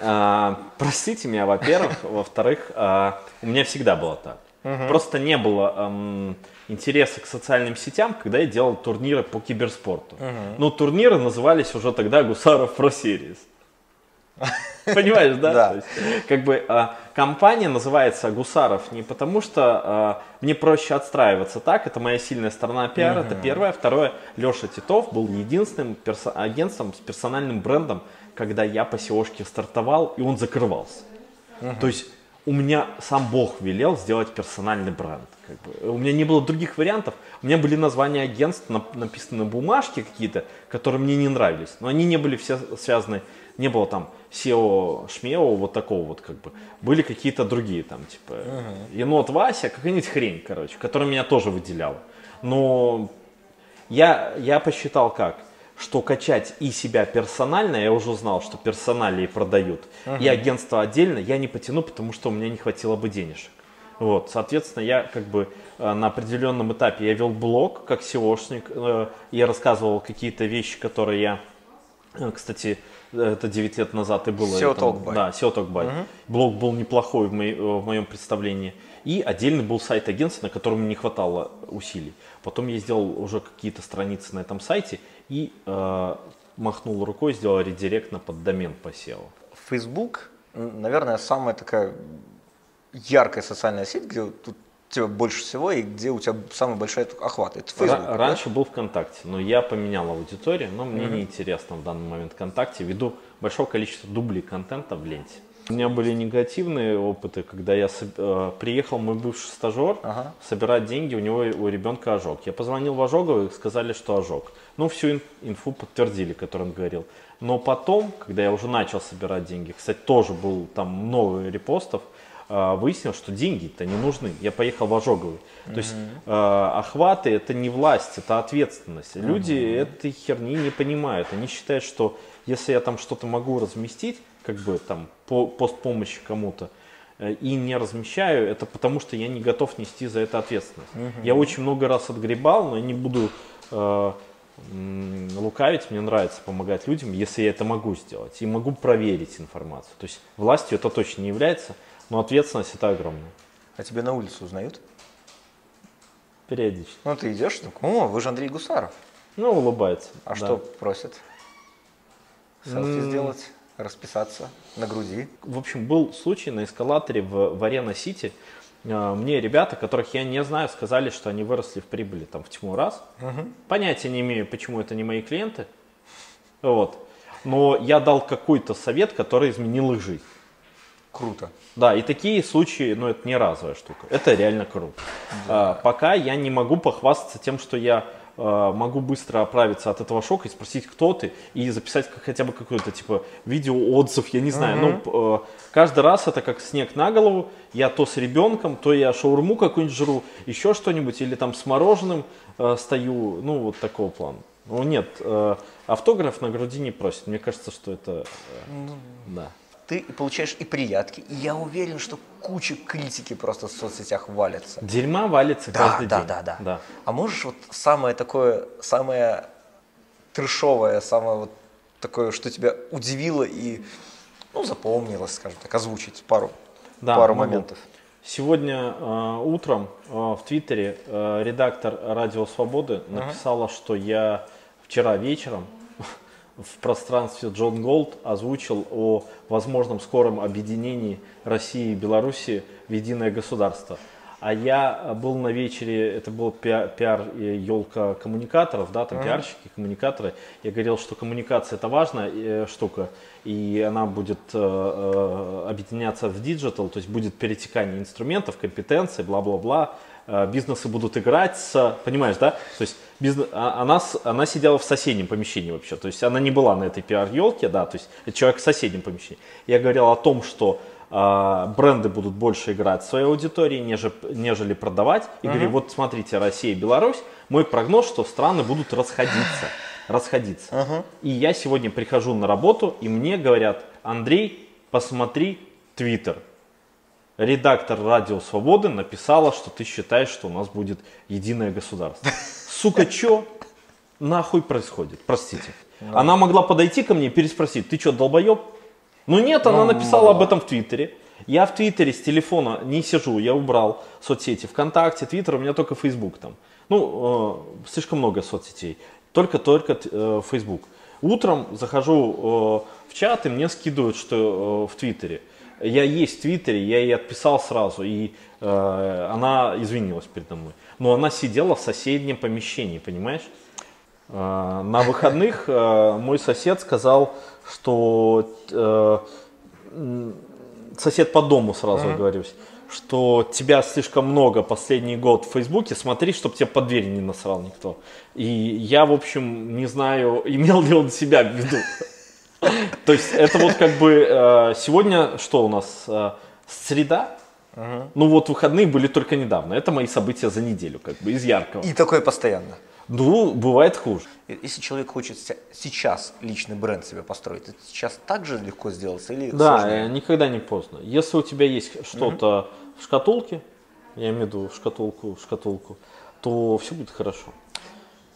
А, простите меня, во-первых. Во-вторых, а, у меня всегда было так. Угу. Просто не было эм, интереса к социальным сетям, когда я делал турниры по киберспорту. Угу. Ну, турниры назывались уже тогда Гусаров Pro Series. Понимаешь, да? Да. есть, как бы а, компания называется Гусаров не потому, что а, мне проще отстраиваться так, это моя сильная сторона пиара, это первое. Второе, Леша Титов был единственным персо- агентством с персональным брендом, когда я по SEOшке стартовал, и он закрывался. Угу. То есть у меня сам Бог велел сделать персональный бренд. Как бы. У меня не было других вариантов. У меня были названия агентств, написаны на бумажке какие-то, которые мне не нравились. Но они не были все связаны, не было там SEO Шмео, вот такого вот как бы. Были какие-то другие там, типа uh енот Вася, какая-нибудь хрень, короче, которая меня тоже выделяла. Но я, я посчитал как что качать и себя персонально, я уже знал, что персонали продают, uh-huh. и агентство отдельно, я не потяну, потому что у меня не хватило бы денежек. Вот, соответственно, я как бы э, на определенном этапе я вел блог как SEOшник, э, я рассказывал какие-то вещи, которые я, э, кстати, это 9 лет назад и было. SEO Talk By. Да, SEO Talk By. Угу. Блог был неплохой в, моей, в моем представлении. И отдельный был сайт агентства, на котором не хватало усилий. Потом я сделал уже какие-то страницы на этом сайте и э, махнул рукой, сделал редирект на поддомен по SEO. Facebook, наверное, самая такая яркая социальная сеть, где тут тебя больше всего и где у тебя самый большой охват? Это Facebook. Р- раньше да? был ВКонтакте, но я поменял аудиторию, но мне mm-hmm. не интересно в данный момент ВКонтакте ввиду большого количества дублей контента в ленте. У меня были негативные опыты, когда я э, приехал, мой бывший стажер, ага. собирать деньги, у него у ребенка ожог. Я позвонил в ожоговый, и сказали, что ожог. Ну, всю инфу подтвердили, которую он говорил. Но потом, когда я уже начал собирать деньги, кстати, тоже был там много репостов, э, выяснил, что деньги-то не нужны. Я поехал в ожоговый. То есть э, охваты это не власть, это ответственность. Люди этой херни не понимают. Они считают, что если я там что-то могу разместить, как бы там по, пост помощи кому-то э, и не размещаю, это потому что я не готов нести за это ответственность. Угу. Я очень много раз отгребал, но я не буду э, лукавить, мне нравится помогать людям, если я это могу сделать и могу проверить информацию. То есть властью это точно не является, но ответственность это огромная. А тебя на улице узнают? Периодически. Ну ты идешь, ну, о, вы же Андрей Гусаров. Ну, улыбается. А да. что просят? Селфи сделать? расписаться на груди. В общем, был случай на эскалаторе в, в Арена-Сити. А, мне ребята, которых я не знаю, сказали, что они выросли в прибыли там в тьму раз. Угу. Понятия не имею, почему это не мои клиенты. Вот. Но я дал какой-то совет, который изменил их жизнь. Круто. Да, и такие случаи, ну это не разовая штука, это реально круто. Да. А, пока я не могу похвастаться тем, что я э, могу быстро оправиться от этого шока и спросить, кто ты, и записать хотя бы какой-то типа видео отзыв, я не знаю. Mm-hmm. Ну, э, каждый раз это как снег на голову. Я то с ребенком, то я шаурму какую-нибудь жру, еще что-нибудь, или там с мороженым э, стою, ну вот такого плана. Ну нет, э, автограф на груди не просит. Мне кажется, что это, э, ну, да ты получаешь и приятки. И я уверен, что куча критики просто в соцсетях валится. Дерьма валится да, каждый да, день. Да, да, да. А можешь вот самое такое, самое трешовое, самое вот такое, что тебя удивило и ну, запомнилось, скажем так, озвучить пару, да, пару могу. моментов? Сегодня э, утром э, в Твиттере э, редактор Радио Свободы написала, uh-huh. что я вчера вечером в пространстве Джон Голд озвучил о возможном скором объединении России и Белоруссии в единое государство. А я был на вечере, это был пиар, елка коммуникаторов, да, там mm-hmm. пиарщики, коммуникаторы. Я говорил, что коммуникация это важная э, штука, и она будет э, э, объединяться в digital, то есть будет перетекание инструментов, компетенций, бла-бла-бла. Э, бизнесы будут играть с, понимаешь, да? То есть бизнес, а, она, она сидела в соседнем помещении вообще, то есть она не была на этой пиар-елке, да, то есть человек в соседнем помещении. Я говорил о том, что э, бренды будут больше играть в своей аудитории, нежели, нежели продавать. И uh-huh. говорю, вот смотрите, Россия и Беларусь, мой прогноз, что страны будут расходиться, расходиться. Uh-huh. И я сегодня прихожу на работу, и мне говорят, Андрей, посмотри Твиттер редактор Радио Свободы написала, что ты считаешь, что у нас будет единое государство. Сука, чё нахуй происходит? Простите. Ну. Она могла подойти ко мне и переспросить, ты что, долбоеб? Ну нет, она ну, написала об этом в Твиттере. Я в Твиттере с телефона не сижу, я убрал соцсети. ВКонтакте, Твиттер, у меня только Фейсбук там. Ну, э, слишком много соцсетей. Только-только э, Фейсбук. Утром захожу э, в чат, и мне скидывают, что э, в Твиттере я есть в Твиттере, я ей отписал сразу, и э, она извинилась передо мной. Но она сидела в соседнем помещении, понимаешь? Э, на выходных э, мой сосед сказал, что э, сосед по дому сразу mm-hmm. говорюсь, что тебя слишком много последний год в Фейсбуке, смотри, чтобы тебя под дверь не насрал никто. И я, в общем, не знаю, имел ли он себя в виду. То есть это вот как бы э, сегодня что у нас? Э, среда? Ну вот выходные были только недавно. Это мои события за неделю, как бы из яркого. И такое постоянно. Ну, бывает хуже. Если человек хочет сейчас личный бренд себе построить, это сейчас так же легко сделать или Да, сложнее? Э, никогда не поздно. Если у тебя есть что-то угу. в шкатулке, я имею в виду шкатулку, шкатулку, то все будет хорошо.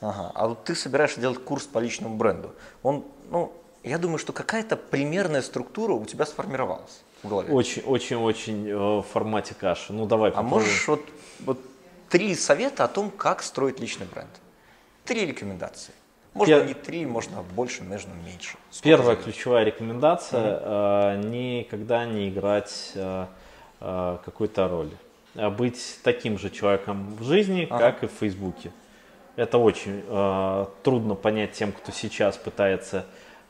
Ага. А вот ты собираешься делать курс по личному бренду. Он, ну, я думаю, что какая-то примерная структура у тебя сформировалась в голове. Очень, очень, очень э, в формате каши. Ну давай. А можешь вот, вот три совета о том, как строить личный бренд? Три рекомендации. Можно Пер... не три, можно больше, можно меньше. Сколько Первая займет? ключевая рекомендация угу. э, никогда не играть э, э, какой-то роли, а быть таким же человеком в жизни, ага. как и в Фейсбуке. Это очень э, трудно понять тем, кто сейчас пытается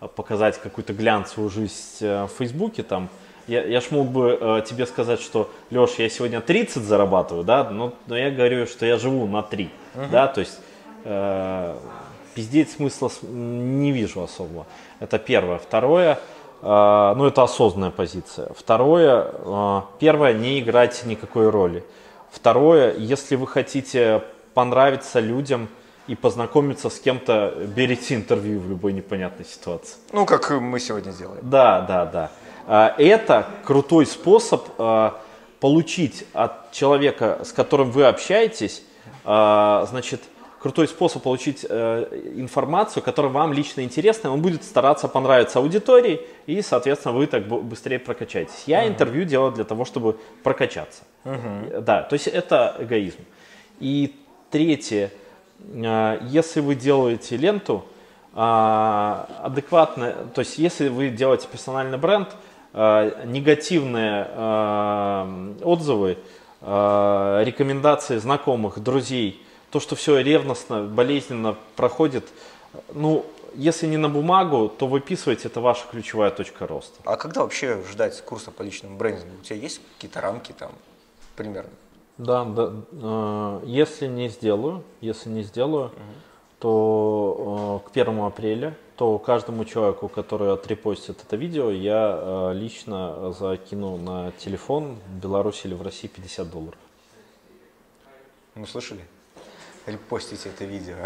показать какую-то глянцевую жизнь э, в Фейсбуке, там, я, я ж мог бы э, тебе сказать, что, Леш, я сегодня 30 зарабатываю, да, но, но я говорю, что я живу на 3, uh-huh. да, то есть э, пиздеть смысла не вижу особо. Это первое. Второе, э, ну это осознанная позиция. Второе, э, первое, не играть никакой роли. Второе, если вы хотите понравиться людям, и познакомиться с кем-то, берите интервью в любой непонятной ситуации. Ну, как мы сегодня делаем. Да, да, да. А, это крутой способ а, получить от человека, с которым вы общаетесь, а, значит, крутой способ получить э, информацию, которая вам лично интересна, он будет стараться понравиться аудитории, и, соответственно, вы так быстрее прокачаетесь. Я uh-huh. интервью делаю для того, чтобы прокачаться. Uh-huh. Да, то есть это эгоизм. И третье – если вы делаете ленту а, адекватно, то есть если вы делаете персональный бренд, а, негативные отзывы, рекомендации знакомых, друзей, то, что все ревностно, болезненно проходит, ну, если не на бумагу, то выписывайте, это ваша ключевая точка роста. А когда вообще ждать курса по личному брендингу? У тебя есть какие-то рамки там примерно? Да, да. Э, если не сделаю, если не сделаю, угу. то э, к 1 апреля, то каждому человеку, который отрепостит это видео, я э, лично закину на телефон в Беларуси или в России 50 долларов. Ну, слышали? Репостите это видео.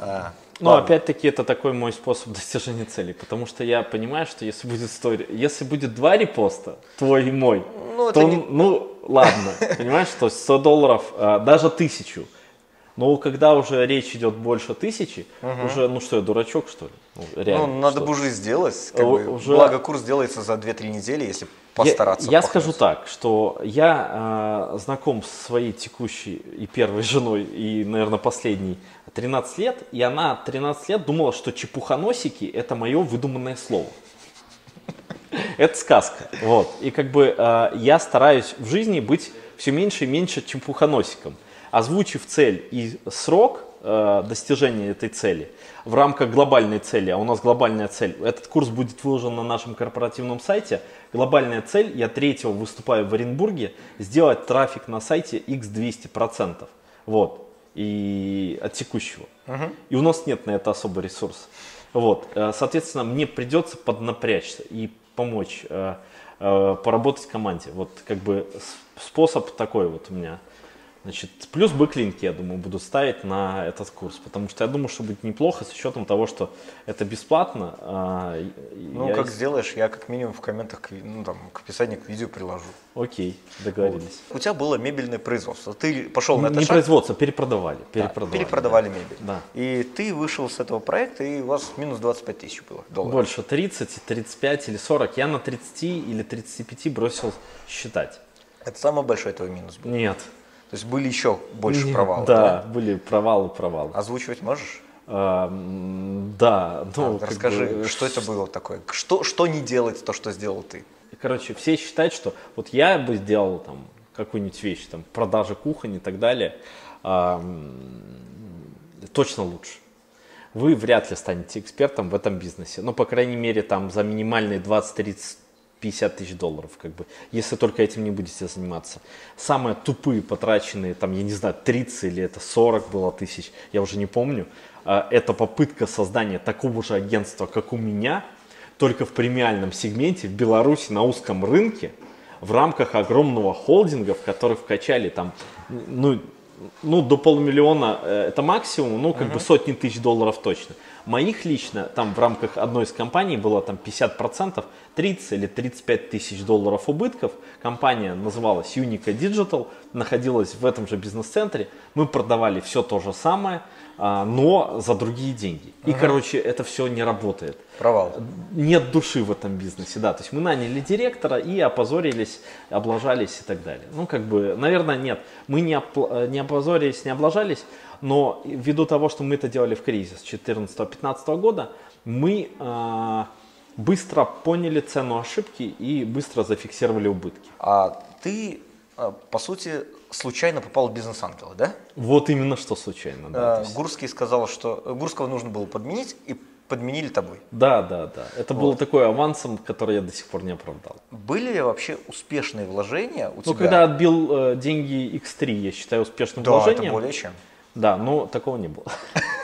А, Но опять-таки это такой мой способ достижения цели, потому что я понимаю, что если будет история, если будет два репоста, твой и мой, ну, то, не... ну ладно, понимаешь, что 100 долларов, а, даже тысячу, но когда уже речь идет больше тысячи, угу. уже, ну что, я дурачок, что ли? Ну, реально, ну надо бы уже сделать. Как бы, уже... Благо курс делается за 2-3 недели, если постараться. Я, я скажу так, что я э, знаком с своей текущей и первой женой, и, наверное, последней 13 лет, и она 13 лет думала, что чепухоносики – это мое выдуманное слово. Это сказка. Вот. И как бы э, я стараюсь в жизни быть все меньше и меньше чепухоносиком – озвучив цель и срок э, достижения этой цели в рамках глобальной цели, а у нас глобальная цель, этот курс будет выложен на нашем корпоративном сайте, глобальная цель, я третьего выступаю в Оренбурге, сделать трафик на сайте x200%, вот, и от текущего. Uh-huh. И у нас нет на это особо ресурса. Вот, э, соответственно, мне придется поднапрячься и помочь э, э, поработать в команде. Вот как бы способ такой вот у меня. Значит, плюс бэклинки, я думаю, буду ставить на этот курс, потому что я думаю, что будет неплохо с учетом того, что это бесплатно. А, ну, я... как сделаешь, я как минимум в комментах к, ну, там, к описанию к видео приложу. Окей, договорились. Вот. У тебя было мебельное производство, ты пошел на это Не шаг? производство, перепродавали. Перепродавали, да, перепродавали да. мебель. Да. И ты вышел с этого проекта, и у вас минус 25 тысяч было долларов. Больше, 30, 35 или 40. Я на 30 или 35 бросил считать. Это самый большой твой минус был? Нет. То есть были еще больше Нет, провалов? Да, да, были провалы, провалы. Озвучивать можешь? А, да. Ну, а, расскажи, бы, что это было такое? Что, что не делать, то, что сделал ты? Короче, все считают, что вот я бы сделал там какую-нибудь вещь, там, продажи кухонь и так далее, а, точно лучше. Вы вряд ли станете экспертом в этом бизнесе. Ну, по крайней мере, там за минимальные 20-30 50 тысяч долларов, как бы, если только этим не будете заниматься. Самые тупые потраченные, там, я не знаю, 30 или это 40 было тысяч, я уже не помню, а, это попытка создания такого же агентства, как у меня, только в премиальном сегменте в Беларуси на узком рынке, в рамках огромного холдинга, в который вкачали там, ну, ну, до полумиллиона э, это максимум, ну, как uh-huh. бы сотни тысяч долларов точно. Моих лично там в рамках одной из компаний было там 50%, 30 или 35 тысяч долларов убытков. Компания называлась Unica Digital, находилась в этом же бизнес-центре. Мы продавали все то же самое, но за другие деньги. И, угу. короче, это все не работает. Провал. Нет души в этом бизнесе, да. То есть мы наняли директора и опозорились, облажались и так далее. Ну, как бы, наверное, нет. Мы не, оп- не опозорились, не облажались, но ввиду того, что мы это делали в кризис 2014-2015 года, мы э, быстро поняли цену ошибки и быстро зафиксировали убытки. А ты, а, по сути, случайно попал в бизнес-ангелы, да? Вот именно что случайно, да. Э, Гурский сказал, что Гурского нужно было подменить, и подменили тобой. Да, да, да. Это вот. было такое авансом, который я до сих пор не оправдал. Были ли вообще успешные вложения у ну, тебя? Ну, когда отбил э, деньги X3, я считаю успешным да, вложением. Да, это более чем. Да, ну такого не было.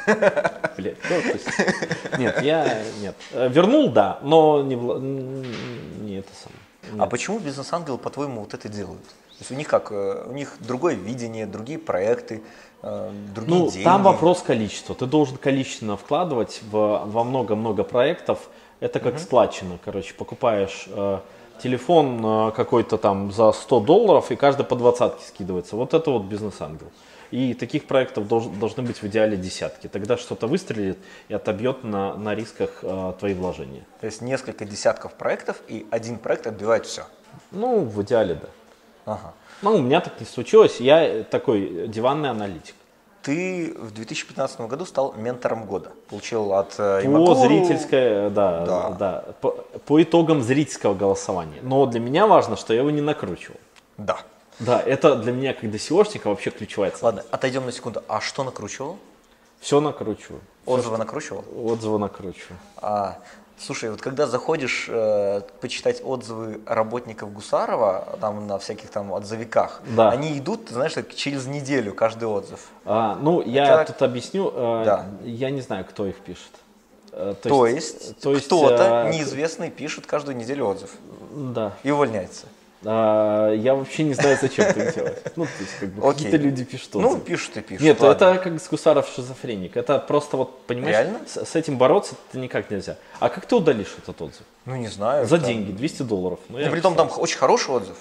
Ну, нет, я нет. Вернул, да, но не, не это самое. А почему бизнес-ангелы, по-твоему, вот это делают? То есть у них как, э, у них другое видение, другие проекты, э, другие ну, деньги. Там вопрос количества. Ты должен количественно вкладывать в, во много-много проектов. Это как угу. складчина, короче, покупаешь э, телефон э, какой-то там за 100 долларов и каждый по двадцатке скидывается. Вот это вот бизнес-ангел. И таких проектов долж, должны быть в идеале десятки. Тогда что-то выстрелит и отобьет на, на рисках э, твои вложения. То есть несколько десятков проектов и один проект отбивает все? Ну, в идеале, да. Ага. Ну, у меня так не случилось. Я такой диванный аналитик. Ты в 2015 году стал ментором года. Получил от э, По зрительской, да, да. да по, по итогам зрительского голосования. Но для меня важно, что я его не накручивал. Да. Да, это для меня как для SEOшника вообще ключевая цель. Ладно, отойдем на секунду. А что накручивал? Все накручиваю. Отзывы накручивал? Отзывы накручиваю. А, слушай, вот когда заходишь э, почитать отзывы работников Гусарова, там на всяких там отзывиках, Да. они идут, ты знаешь, так через неделю каждый отзыв. А, ну, я Это- тут объясню. э, Да. Я не знаю, кто их пишет. Э, То, есть, то есть, кто-то э, неизвестный пишет каждую неделю отзыв Да. и увольняется. А, я вообще не знаю, зачем это делать. Ну, то есть, как бы, Окей. какие-то люди пишут Ну, отзывы. пишут и пишут. Нет, ладно. это как с Гусаров шизофреник. Это просто вот, понимаешь, Реально? С, с этим бороться это никак нельзя. А как ты удалишь этот отзыв? Ну, не знаю. За там- деньги, 200 долларов. Ну, я Ну, притом написал. там очень хороший отзыв.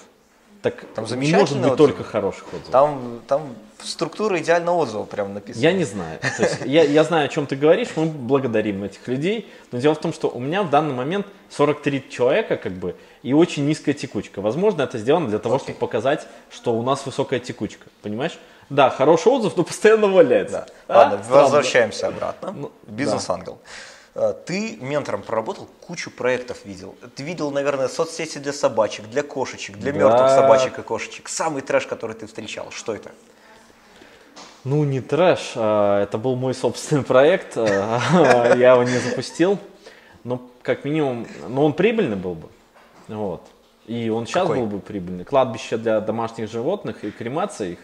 Так там не может быть отзывы. только хороших отзывов. Там, там структура идеального отзыва прям написана. Я не знаю. То есть, я, я знаю, о чем ты говоришь, мы благодарим этих людей, но дело в том, что у меня в данный момент 43 человека, как бы, и очень низкая текучка. Возможно, это сделано для того, чтобы показать, что у нас высокая текучка. Понимаешь? Да, хороший отзыв, но постоянно валяется. Да. А? Ладно, Странно. возвращаемся обратно. Ну, Бизнес-ангел. Ты ментором проработал, кучу проектов видел. Ты видел, наверное, соцсети для собачек, для кошечек, для Да. мертвых собачек и кошечек. Самый трэш, который ты встречал. Что это? Ну, не трэш, а, это был мой собственный проект, а, я его не запустил. Но, как минимум, ну, он прибыльный был бы. Вот. И он сейчас Какой? был бы прибыльный. Кладбище для домашних животных и кремация их.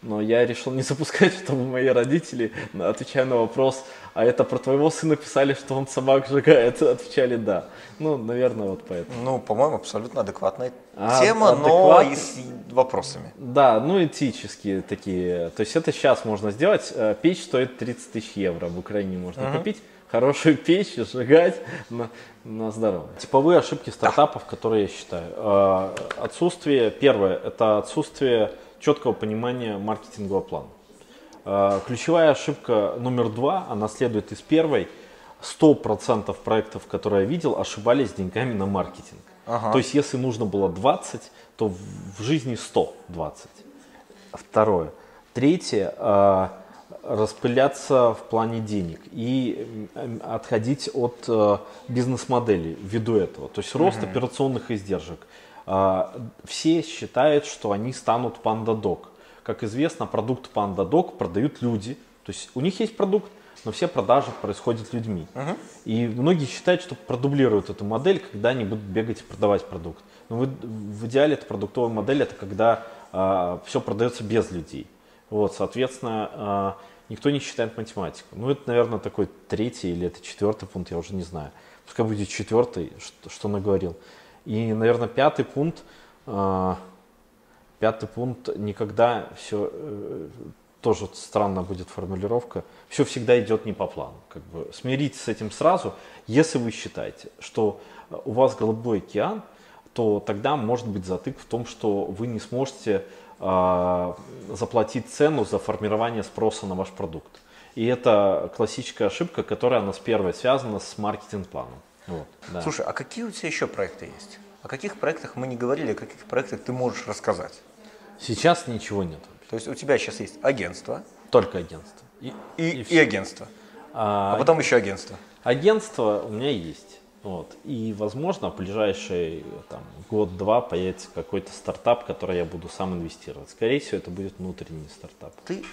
Но я решил не запускать, чтобы мои родители, отвечая на вопрос, а это про твоего сына писали, что он собак сжигает, отвечали да. Ну, наверное, вот поэтому. Ну, по-моему, абсолютно адекватная А, тема, но адекват- и с вопросами. Да, ну этические такие. То есть это сейчас можно сделать. Э, Печь стоит 30 тысяч евро. В Украине можно купить хорошую печь, сжигать на, на здоровье. Типовые ошибки стартапов, которые я считаю. Э, Отсутствие, первое, это отсутствие четкого понимания маркетингового плана. Э, Ключевая ошибка номер два, она следует из первой. 100% проектов, которые я видел, ошибались деньгами на маркетинг. Ага. То есть, если нужно было 20, то в жизни 120. Второе. Третье. э, распыляться в плане денег и отходить от э, бизнес-модели ввиду этого. То есть рост операционных издержек. А, Все считают, что они станут PandaDoc. Как известно, продукт PandaDoc продают люди. То есть у них есть продукт, но все продажи происходят людьми. И многие считают, что продублируют эту модель, когда они будут бегать и продавать продукт. Но в, в идеале эта продуктовая модель это когда все продается без людей. Вот, соответственно, а, никто не считает математику. Ну, это, наверное, такой третий или это четвертый пункт, я уже не знаю. Пускай будет четвертый, что, что наговорил. И, наверное, пятый пункт. а, Пятый пункт, никогда все, тоже вот странная будет формулировка, все всегда идет не по плану. Как бы смиритесь с этим сразу. Если вы считаете, что э, у вас голубой океан, то тогда может быть затык в том, что вы не сможете а, заплатить цену за формирование спроса на ваш продукт. И это классическая ошибка, которая у нас первая связана с маркетинг-планом. Вот, да. Слушай, а какие у тебя еще проекты есть? О каких проектах мы не говорили, о каких проектах ты можешь рассказать? Сейчас ничего нет. То есть у тебя сейчас есть агентство Только агентство. И, и, и, всё. агентство, А, а потом еще агентство. Агентство у меня есть. Вот. И, возможно, в ближайший там, год-два появится какой-то стартап, который я буду сам инвестировать. Скорее всего, это будет внутренний стартап. Ты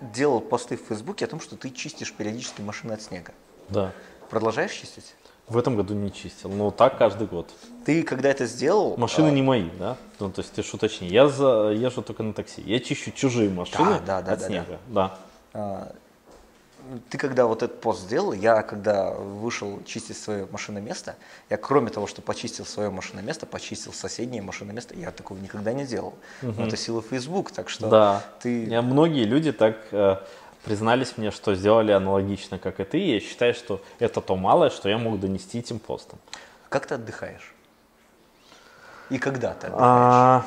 делал посты в Фейсбуке о том, что ты чистишь периодически машины от снега. Да. Продолжаешь чистить? В этом году не чистил, но так каждый год. Ты, когда это сделал... Машины а, не мои, да? Ну, то есть ты что уточни. Я за, езжу только на такси. Я чищу чужие машины да, да, от да, снега. Да. а, ты когда вот этот пост сделал, я когда вышел чистить свое машиноместо, я кроме того, что почистил свое машиноместо, почистил соседнее машиноместо, я такого никогда не делал. Но это сила Facebook, так что Да. ты... Я- многие люди так э, признались мне, что сделали аналогично, как и ты. И я считаю, что это то малое, что я мог донести этим постом. Как ты отдыхаешь? И когда ты отдыхаешь? А,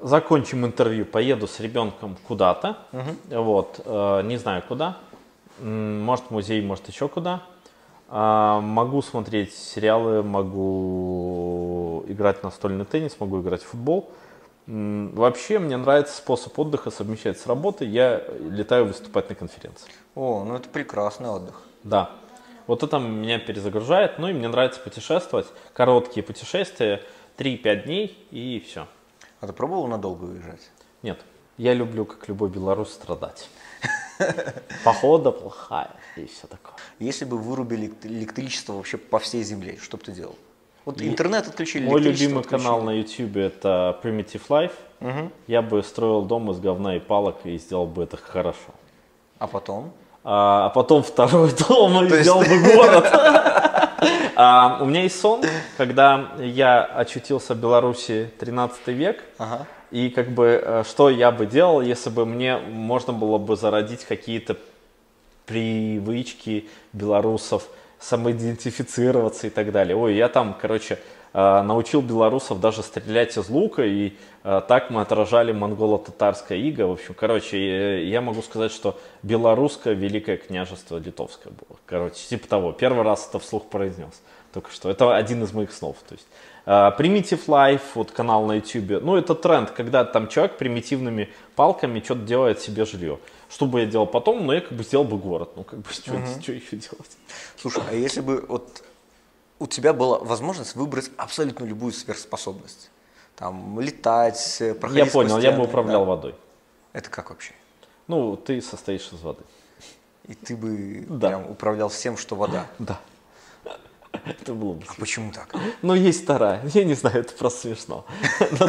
закончим интервью, поеду с ребенком куда-то, вот, э, не знаю куда, может в музей, может еще куда. А, могу смотреть сериалы, могу играть в настольный теннис, могу играть в футбол. Вообще мне нравится способ отдыха совмещать с работой. Я летаю выступать на конференции. О, ну это прекрасный отдых. Да. Вот это меня перезагружает. Ну и мне нравится путешествовать. Короткие путешествия, 3-5 дней и все. А ты пробовал надолго уезжать? Нет. Я люблю, как любой белорус, страдать. Похода плохая и все такое. Если бы вырубили электричество вообще по всей земле, что бы ты делал? Вот интернет отключили, Мой любимый отключили. канал на YouTube это Primitive Life. Я бы строил дом из говна и палок и сделал бы это хорошо. А потом? А, а потом второй дом и сделал бы город. А, У меня есть сон, когда я очутился в Беларуси 13 век. Ага. И как бы, э, что я бы делал, если бы мне можно было бы зародить какие-то привычки белорусов, самоидентифицироваться и так далее. Ой, я там, короче, э, научил белорусов даже стрелять из лука, и э, так мы отражали монголо-татарское иго. В общем, короче, я могу сказать, что белорусское великое княжество литовское было. Короче, типа того. Первый раз это вслух произнес. Только что. Это один из моих снов. То есть, э, Primitive Life, вот канал на YouTube. Ну, это тренд, когда там человек примитивными палками что-то делает себе жилье. Что бы я делал потом? Ну, я как бы сделал бы город. Ну, как бы, что, что еще делать? Слушай, а если бы вот у тебя была возможность выбрать абсолютно любую сверхспособность? Там летать, э, проходить Я понял, сквозь я бы стены, управлял да. водой. Это как вообще? Ну, ты состоишь из воды. И ты бы Да. прям управлял всем, что вода. Да. Это было бы А почему так? Ну, есть вторая. Я не знаю, это просто смешно. Ну,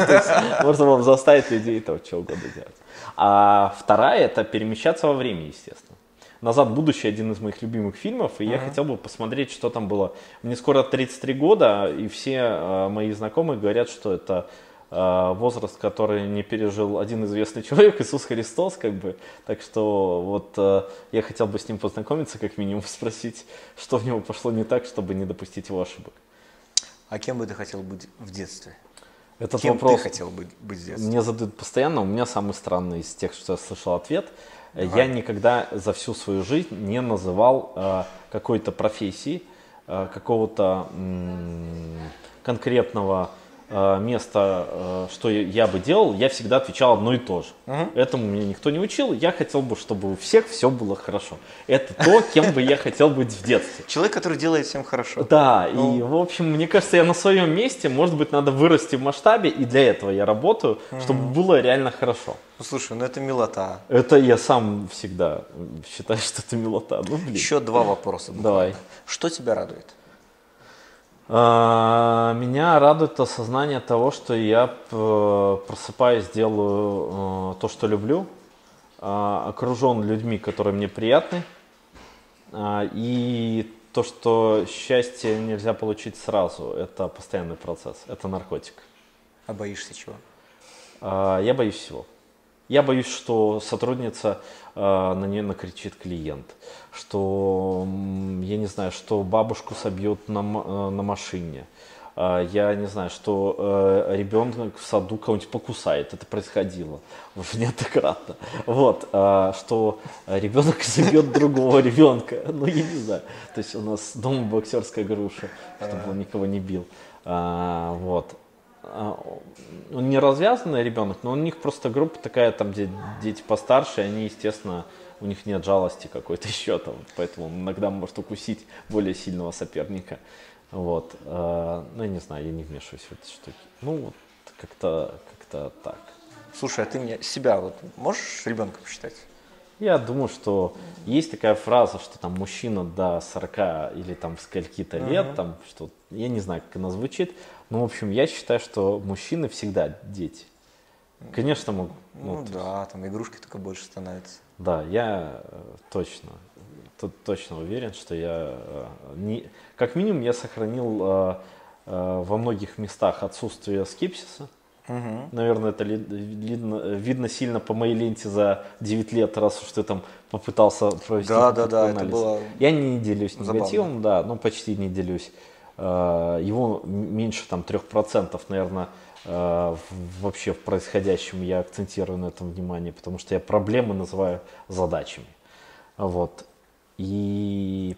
можно вам заставить людей то, что угодно делать. А вторая – это перемещаться во времени, естественно. «Назад в будущее» – один из моих любимых фильмов, и я хотел бы посмотреть, что там было. Мне скоро 33 года, и все э, мои знакомые говорят, что это возраст, который не пережил один известный человек, Иисус Христос, как бы. Так что вот э, я хотел бы с ним познакомиться, как минимум, спросить, что в него пошло не так, чтобы не допустить его ошибок. А кем бы ты хотел быть в детстве? Этот Кем вопрос ты хотел быть, быть в детстве? мне задают постоянно. У меня самый странный из тех, что я слышал ответ. Я никогда за всю свою жизнь не называл э, какой-то профессии, э, какого-то м, конкретного э, места, э, что я- бы делал. Я всегда отвечал одно и то же. Этому меня никто не учил. Я хотел бы, чтобы у всех все было хорошо. Это то, кем бы я хотел быть в детстве. Человек, который делает всем хорошо. Да, Ну. и в общем, мне кажется, я на своем месте, может быть, надо вырасти в масштабе, и для этого я работаю, чтобы было реально хорошо. Ну, слушай, ну это милота. Это я сам всегда м, считаю, что это милота. Ну, блин. Еще два вопроса. буквально. Давай. Что тебя радует? А, Меня радует осознание того, что я п- просыпаясь, делаю э, то, что люблю, а, окружен людьми, которые мне приятны, а, и то, что счастье нельзя получить сразу, это постоянный процесс, это наркотик. А боишься чего? Я боюсь всего. Я боюсь, что сотрудница на нее накричит клиент, что, я не знаю, что бабушку собьет на, э, на машине. А, Я не знаю, что э, ребенок в саду кого-нибудь покусает. Это происходило уже неоднократно. Вот, что ребенок забьет другого ребенка. Ну, я не знаю. То есть у нас дома боксерская груша, чтобы он никого не бил. Вот. А, он не развязанный ребенок, но у них просто группа такая, там, где дети постарше, они, естественно, у них нет жалости какой-то еще там, поэтому он иногда может укусить более сильного соперника. Вот. а, Ну, я не знаю, я не вмешиваюсь в эти штуки. Ну, вот как-то как так. Слушай, а ты мне себя вот можешь ребенком считать? Я думаю, что есть такая фраза, что там мужчина до 40 или там скольки-то лет, там что я не знаю, как она звучит, но в общем я считаю, что мужчины всегда дети. Конечно, могут. Ну, ну, да, там игрушки только больше становятся. да, я э, точно, тут точно уверен, что я э, не, как минимум я сохранил э, э, во многих местах отсутствие скепсиса. Наверное, это ли- видно, видно сильно по моей ленте за 9 лет, раз уж ты там попытался провести Да, да, да, это анализ. было Я не делюсь забавно. негативом, да, ну почти не делюсь. Э, Его меньше там 3%, наверное, э, вообще в происходящем я акцентирую на этом внимание, потому что я проблемы называю задачами. Вот. И,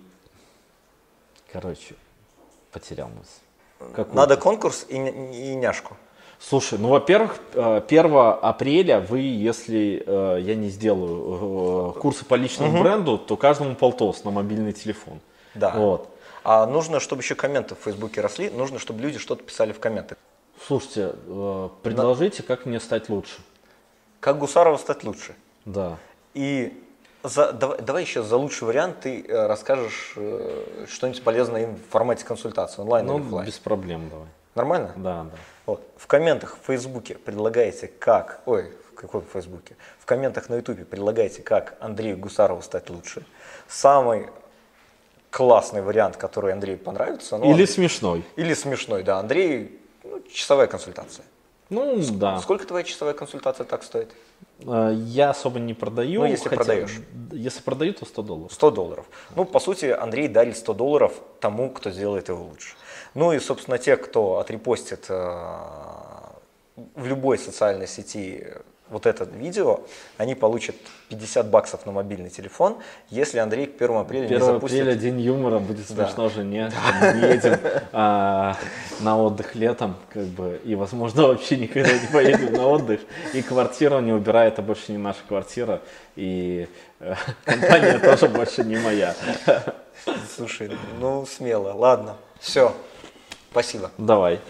короче, потерял мысль. Какую? Надо конкурс и, и няшку. Слушай, ну, во-первых, э, 1 апреля вы, если э, я не сделаю э, курсы по личному бренду, то каждому полтос на мобильный телефон. Да. Вот. А нужно, чтобы еще комменты в Фейсбуке росли, нужно, чтобы люди что-то писали в комментах. Слушайте, э, предложите, как мне стать лучше. как Гусарова стать лучше. Да. И за, давай, давай еще за лучший вариант ты э, расскажешь э, что-нибудь полезное им в формате консультации, онлайн Ну, или оффлайн. без проблем давай. Нормально? Да, да. Вот. В комментах в Фейсбуке предлагаете как... Ой, в каком Фейсбуке? В комментах на Ютубе предлагайте, как Андрею Гусарову стать лучше. Самый классный вариант, который Андрею понравится. ну, Или смешной. или смешной, да. Андрей, ну, часовая консультация. Ну, да. Сколько твоя часовая консультация так стоит? Э, Я особо не продаю. Ну, если продаешь. Если продаю, то 100 долларов. 100 долларов. Ну, по сути, Андрей дарит 100 долларов тому, кто сделает его лучше. Ну и, собственно, те, кто отрепостит э, в любой социальной сети вот это видео, они получат 50 баксов на мобильный телефон, если Андрей к 1 апреля 1 не запустит... апреля день юмора, будет Да. смешно жене. Мы едем а, на отдых летом, как бы, и, возможно, вообще никогда не поедем на отдых. И квартиру не убирает, это больше не наша квартира. И э, компания тоже больше не моя. Слушай, ну смело, ладно, все, спасибо. Давай.